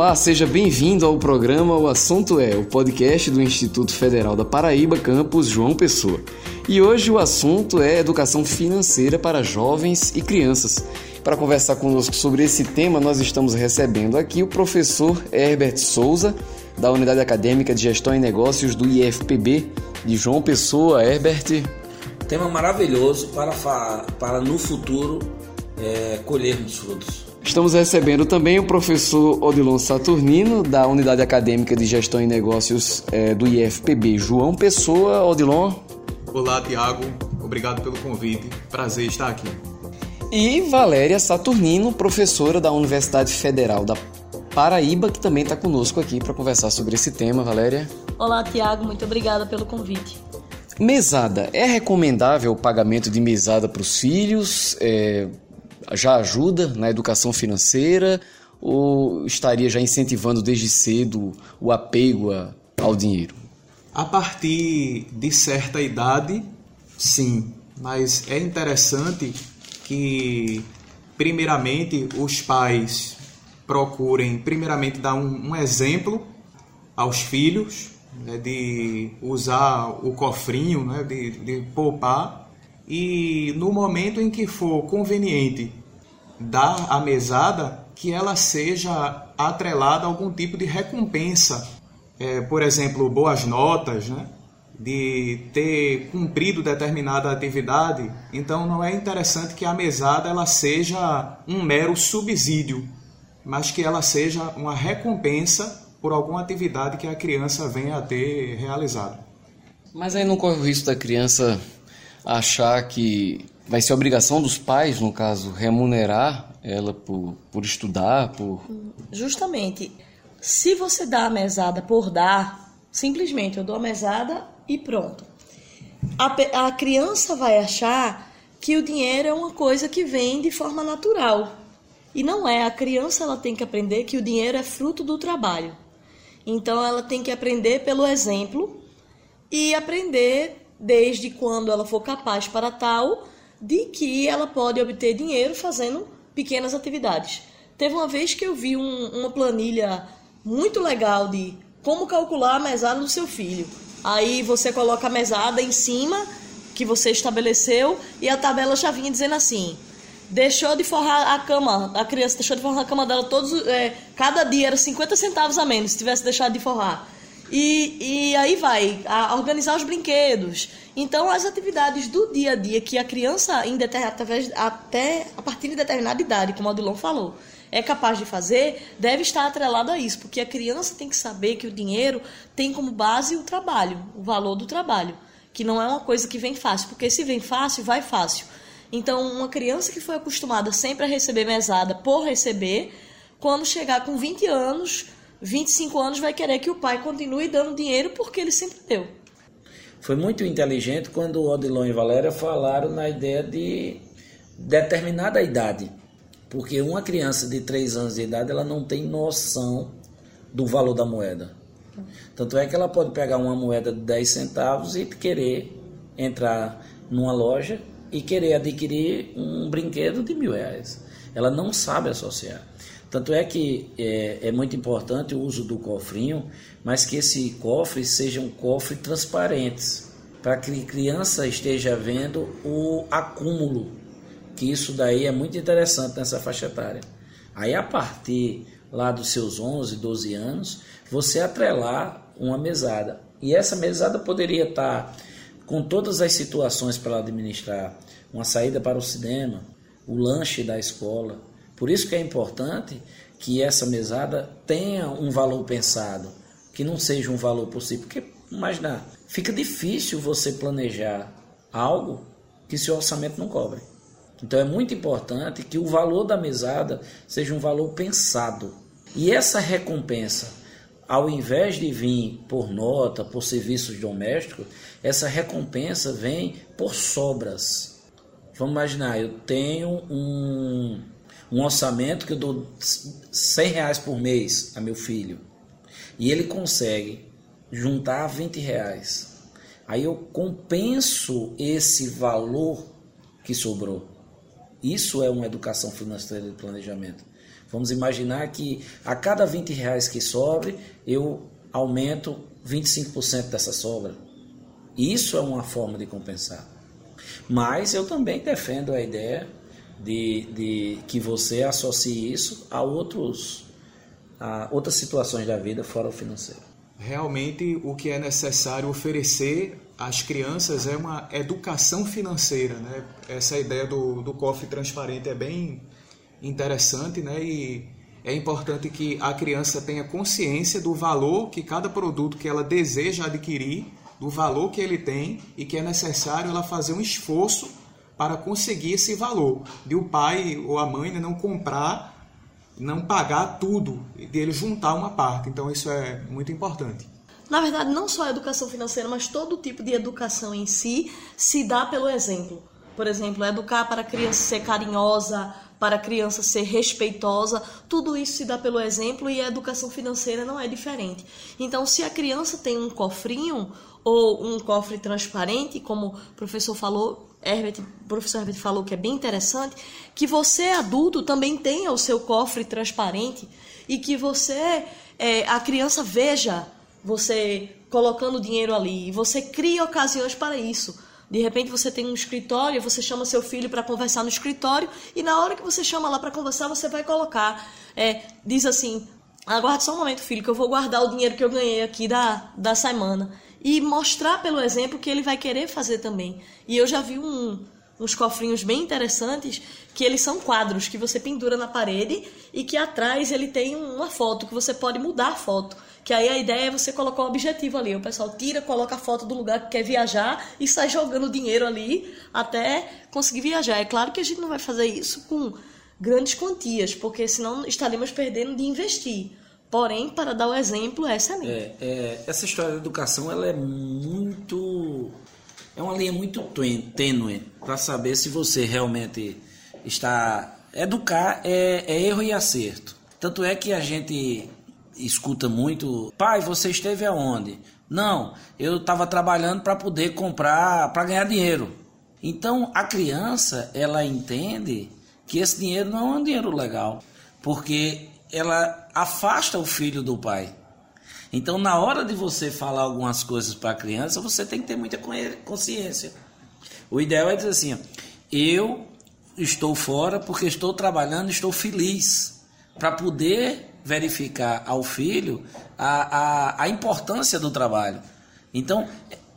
Olá, seja bem-vindo ao programa O Assunto É, o podcast do Instituto Federal da Paraíba, campus João Pessoa. E hoje o assunto é educação financeira para jovens e crianças. Para conversar conosco sobre esse tema, nós estamos recebendo aqui o professor Herbert Souza, da Unidade Acadêmica de Gestão e Negócios do IFPB de João Pessoa. Herbert. Tema maravilhoso para, para no futuro é, colhermos frutos. Estamos recebendo também o professor Odilon Saturnino, da Unidade Acadêmica de Gestão e Negócios é, do IFPB. João Pessoa, Odilon. Olá, Tiago. Obrigado pelo convite. Prazer estar aqui. E Valéria Saturnino, professora da Universidade Federal da Paraíba, que também está conosco aqui para conversar sobre esse tema. Valéria. Olá, Tiago. Muito obrigada pelo convite. Mesada. É recomendável o pagamento de mesada para os filhos? É já ajuda na educação financeira ou estaria já incentivando desde cedo o apego ao dinheiro? A partir de certa idade, sim, mas é interessante que, primeiramente, os pais procurem, primeiramente, dar um, um exemplo aos filhos né, de usar o cofrinho, né, de, de poupar e no momento em que for conveniente dar a mesada, que ela seja atrelada a algum tipo de recompensa. É, por exemplo, boas notas, né? de ter cumprido determinada atividade, então não é interessante que a mesada ela seja um mero subsídio, mas que ela seja uma recompensa por alguma atividade que a criança venha a ter realizado. Mas aí não corre o risco da criança achar que vai ser obrigação dos pais, no caso, remunerar ela por, por estudar, por... Justamente. Se você dá a mesada por dar, simplesmente eu dou a mesada e pronto. A, a criança vai achar que o dinheiro é uma coisa que vem de forma natural. E não é. A criança ela tem que aprender que o dinheiro é fruto do trabalho. Então ela tem que aprender pelo exemplo e aprender desde quando ela for capaz para tal, de que ela pode obter dinheiro fazendo pequenas atividades. Teve uma vez que eu vi um, uma planilha muito legal de como calcular a mesada do seu filho. Aí você coloca a mesada em cima que você estabeleceu e a tabela já vinha dizendo assim: deixou de forrar a cama, a criança deixou de forrar a cama dela todos, é, cada dia era 50 centavos a menos se tivesse deixado de forrar. E, e aí vai, a organizar os brinquedos. Então, as atividades do dia a dia que a criança, em até a partir de determinada idade, como a Odilon falou, é capaz de fazer, deve estar atrelado a isso, porque a criança tem que saber que o dinheiro tem como base o trabalho, o valor do trabalho, que não é uma coisa que vem fácil, porque se vem fácil, vai fácil. Então, uma criança que foi acostumada sempre a receber mesada por receber, quando chegar com 20 anos, 25 anos vai querer que o pai continue dando dinheiro porque ele sempre deu. Foi muito inteligente quando Odilon e Valéria falaram na ideia de determinada idade. Porque uma criança de 3 anos de idade ela não tem noção do valor da moeda. Tanto é que ela pode pegar uma moeda de 10 centavos e querer entrar numa loja e querer adquirir um brinquedo de mil reais. Ela não sabe associar. Tanto é que é, é, muito importante o uso do cofrinho, mas que esse cofre seja um cofre transparente, para que a criança esteja vendo o acúmulo, que isso daí é muito interessante nessa faixa etária. Aí a partir lá dos seus 11, 12 anos, você atrelar uma mesada. E essa mesada poderia estar com todas as situações para administrar, uma saída para o cinema, o lanche da escola, por isso que é importante que essa mesada tenha um valor pensado, que não seja um valor possível. Porque, imagina, fica difícil você planejar algo que seu orçamento não cobre. Então é muito importante que o valor da mesada seja um valor pensado. E essa recompensa, ao invés de vir por nota, por serviços domésticos, essa recompensa vem por sobras. Vamos imaginar, eu tenho um, um orçamento que eu dou 100 reais por mês a meu filho e ele consegue juntar 20 reais, aí eu compenso esse valor que sobrou. Isso é uma educação financeira de planejamento. Vamos imaginar que a cada 20 reais que sobre, eu aumento 25% dessa sobra. Isso é uma forma de compensar. Mas eu também defendo a ideia de, de que você associe isso a, outros, a outras situações da vida fora o financeiro. Realmente, o que é necessário oferecer às crianças é uma educação financeira. Né? Essa ideia do, do cofre transparente é bem interessante né? e é importante que a criança tenha consciência do valor que cada produto que ela deseja adquirir, do valor que ele tem e que é necessário ela fazer um esforço para conseguir esse valor. De o pai ou a mãe né, não comprar, não pagar tudo, de ele juntar uma parte. Então isso é muito importante. Na verdade, não só a educação financeira, mas todo tipo de educação em si se dá pelo exemplo. Por exemplo, educar para a criança ser carinhosa, para a criança ser respeitosa, tudo isso se dá pelo exemplo e a educação financeira não é diferente. Então, se a criança tem um cofrinho ou um cofre transparente, como o professor falou, Herbert, o professor Herbert falou que é bem interessante, que você adulto também tenha o seu cofre transparente e que você, é, a criança veja você colocando dinheiro ali e você cria ocasiões para isso. De repente você tem um escritório, você chama seu filho para conversar no escritório e na hora que você chama lá para conversar, você vai colocar, é, diz assim, aguarde só um momento, filho, que eu vou guardar o dinheiro que eu ganhei aqui da, da semana. E mostrar pelo exemplo que ele vai querer fazer também. E eu já vi um, uns cofrinhos bem interessantes que eles são quadros que você pendura na parede e que atrás ele tem uma foto que você pode mudar a foto. Que aí a ideia é você colocar um objetivo ali. O pessoal tira, coloca a foto do lugar que quer viajar e sai jogando dinheiro ali até conseguir viajar. É claro que a gente não vai fazer isso com grandes quantias, porque senão estaríamos perdendo de investir. Porém, para dar o exemplo, é excelente. É, é, essa história da educação ela é muito. É uma linha muito tênue para saber se você realmente está. Educar é, é erro e acerto. Tanto é que a gente escuta muito: pai, você esteve aonde? Não, eu estava trabalhando para poder comprar, para ganhar dinheiro. Então a criança ela entende que esse dinheiro não é um dinheiro legal, porque ela afasta o filho do pai. Então, na hora de você falar algumas coisas para a criança, você tem que ter muita consciência. O ideal é dizer assim: eu estou fora porque estou trabalhando, estou feliz, para poder verificar ao filho a, a, a importância do trabalho. Então,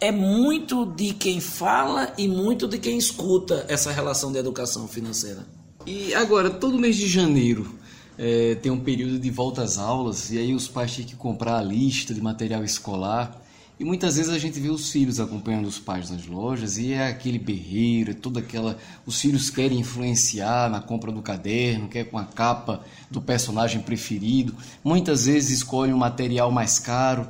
é muito de quem fala e muito de quem escuta essa relação de educação financeira. E agora, todo mês de janeiro é, tem um período de volta às aulas e aí os pais têm que comprar a lista de material escolar. E muitas vezes a gente vê os filhos acompanhando os pais nas lojas e é aquele berreiro, é toda aquela. Os filhos querem influenciar na compra do caderno, quer com a capa do personagem preferido. Muitas vezes escolhem um material mais caro.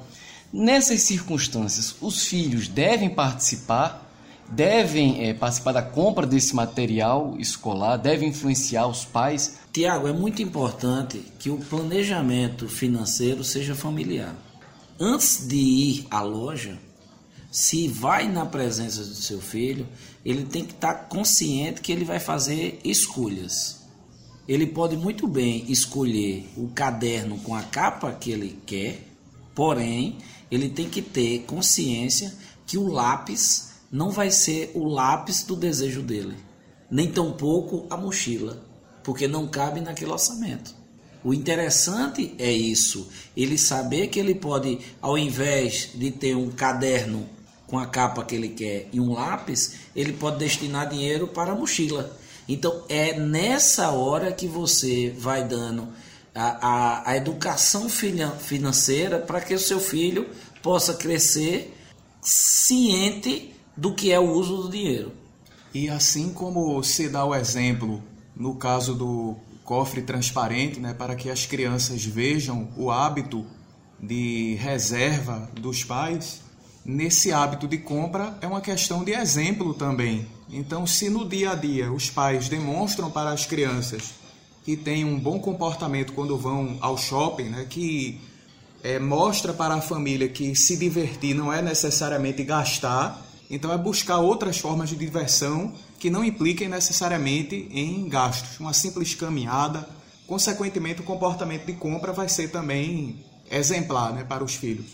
Nessas circunstâncias, os filhos devem participar, devem é, participar da compra desse material escolar, devem influenciar os pais. Tiago, é muito importante que o planejamento financeiro seja familiar antes de ir à loja, se vai na presença do seu filho, ele tem que estar consciente que ele vai fazer escolhas. Ele pode muito bem escolher o caderno com a capa que ele quer, porém, ele tem que ter consciência que o lápis não vai ser o lápis do desejo dele, nem tampouco a mochila, porque não cabe naquele orçamento. O interessante é isso, ele saber que ele pode, ao invés de ter um caderno com a capa que ele quer e um lápis, ele pode destinar dinheiro para a mochila. Então é nessa hora que você vai dando a, a, a educação financeira para que o seu filho possa crescer ciente do que é o uso do dinheiro. E assim como se dá o exemplo no caso do cofre transparente, né, para que as crianças vejam o hábito de reserva dos pais. Nesse hábito de compra é uma questão de exemplo também. Então, se no dia a dia os pais demonstram para as crianças que têm um bom comportamento quando vão ao shopping, né, que é, mostra para a família que se divertir não é necessariamente gastar, então é buscar outras formas de diversão que não impliquem necessariamente em gastos. Uma simples caminhada, consequentemente, o comportamento de compra vai ser também exemplar né, para os filhos.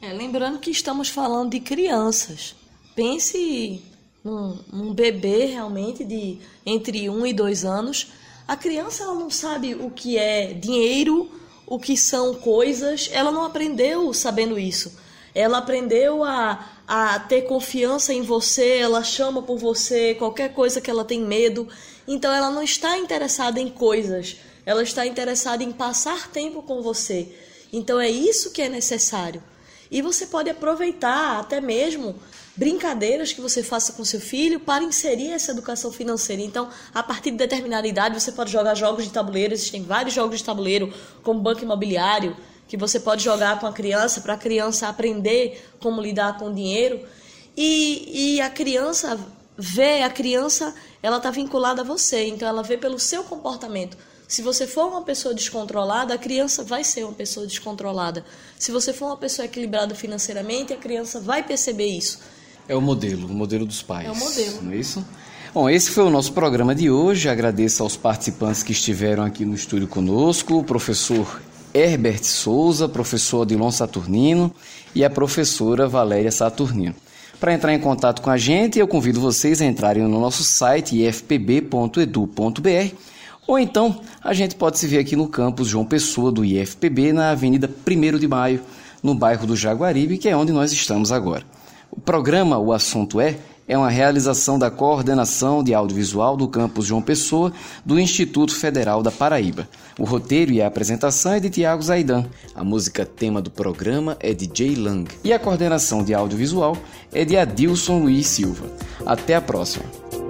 É, lembrando que estamos falando de crianças. Pense num, num bebê realmente de entre um e dois anos. A criança ela não sabe o que é dinheiro, o que são coisas, ela não aprendeu sabendo isso. Ela aprendeu a, a ter confiança em você, ela chama por você, qualquer coisa que ela tem medo. Então ela não está interessada em coisas, ela está interessada em passar tempo com você. Então é isso que é necessário. E você pode aproveitar até mesmo brincadeiras que você faça com seu filho para inserir essa educação financeira. Então, a partir de determinada idade, você pode jogar jogos de tabuleiro. Existem vários jogos de tabuleiro, como banco imobiliário, que você pode jogar com a criança para a criança aprender como lidar com o dinheiro. E, e a criança vê, a criança ela está vinculada a você, então ela vê pelo seu comportamento. Se você for uma pessoa descontrolada, a criança vai ser uma pessoa descontrolada. Se você for uma pessoa equilibrada financeiramente, a criança vai perceber isso. É o modelo, o modelo dos pais. É o modelo. Não é isso? Bom, esse foi o nosso programa de hoje. Agradeço aos participantes que estiveram aqui no estúdio conosco, o professor Herbert Souza, professor Adilon Saturnino e a professora Valéria Saturnino. Para entrar em contato com a gente, eu convido vocês a entrarem no nosso site ifpb.edu.br ou então a gente pode se ver aqui no campus João Pessoa do IFPB, na Avenida 1 de Maio, no bairro do Jaguaribe, que é onde nós estamos agora. O programa O Assunto É é uma realização da coordenação de audiovisual do campus João Pessoa do Instituto Federal da Paraíba. O roteiro e a apresentação é de Tiago Zaidan. A música tema do programa é de Jay Lang. E a coordenação de audiovisual é de Adilson Luiz Silva. Até a próxima!